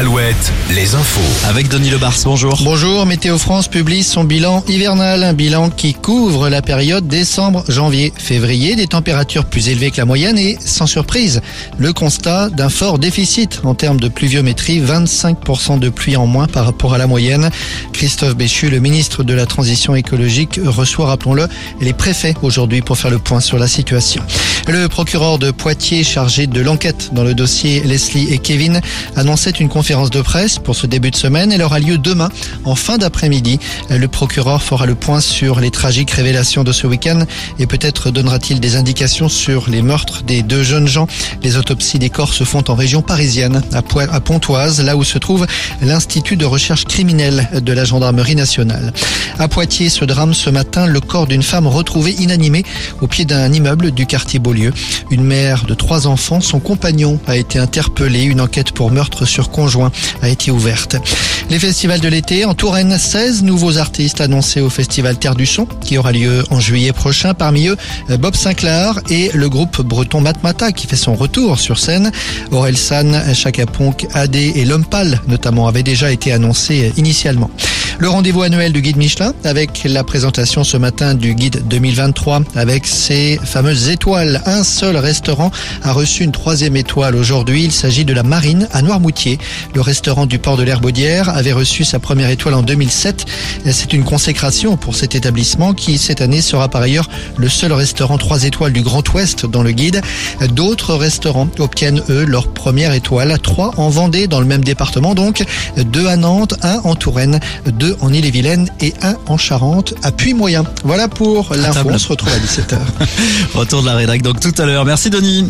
al Alouette, les infos. Avec Denis Lebars, bonjour. Bonjour, Météo France publie son bilan hivernal, un bilan qui couvre la période décembre, janvier, février, des températures plus élevées que la moyenne et, sans surprise, le constat d'un fort déficit en termes de pluviométrie, 25% de pluie en moins par rapport à la moyenne. Christophe Béchu, le ministre de la Transition écologique, reçoit, rappelons-le, les préfets aujourd'hui pour faire le point sur la situation. Le procureur de Poitiers chargé de l'enquête dans le dossier Leslie et Kevin annonçait une conférence de presse pour ce début de semaine. Elle aura lieu demain en fin d'après-midi. Le procureur fera le point sur les tragiques révélations de ce week-end et peut-être donnera-t-il des indications sur les meurtres des deux jeunes gens. Les autopsies des corps se font en région parisienne, à Pontoise, là où se trouve l'Institut de recherche criminelle de la gendarmerie nationale. À Poitiers, ce drame ce matin, le corps d'une femme retrouvée inanimée au pied d'un immeuble du quartier Beaulieu. Une mère de trois enfants, son compagnon a été interpellé. Une enquête pour meurtre sur conjoint a été ouverte. Les festivals de l'été en Touraine, 16 nouveaux artistes annoncés au festival Terre du Son qui aura lieu en juillet prochain. Parmi eux, Bob Sinclair et le groupe breton Matmata qui fait son retour sur scène. Aurel San, Chaka Ponk, AD et L'Homme Pâle notamment avaient déjà été annoncés initialement. Le rendez-vous annuel du guide Michelin avec la présentation ce matin du guide 2023 avec ses fameuses étoiles. Un seul restaurant a reçu une troisième étoile aujourd'hui. Il s'agit de la Marine à Noirmoutier. Le restaurant du port de l'Herbaudière avait reçu sa première étoile en 2007. C'est une consécration pour cet établissement qui cette année sera par ailleurs le seul restaurant trois étoiles du Grand Ouest dans le guide. D'autres restaurants obtiennent eux leur première étoile. Trois en Vendée dans le même département donc. Deux à Nantes, un en Touraine, deux en Ille-et-Vilaine et un en Charente à Puy-Moyen. Voilà pour l'info. On se retrouve à 17h. Retour de la rédac donc tout à l'heure. Merci Denis.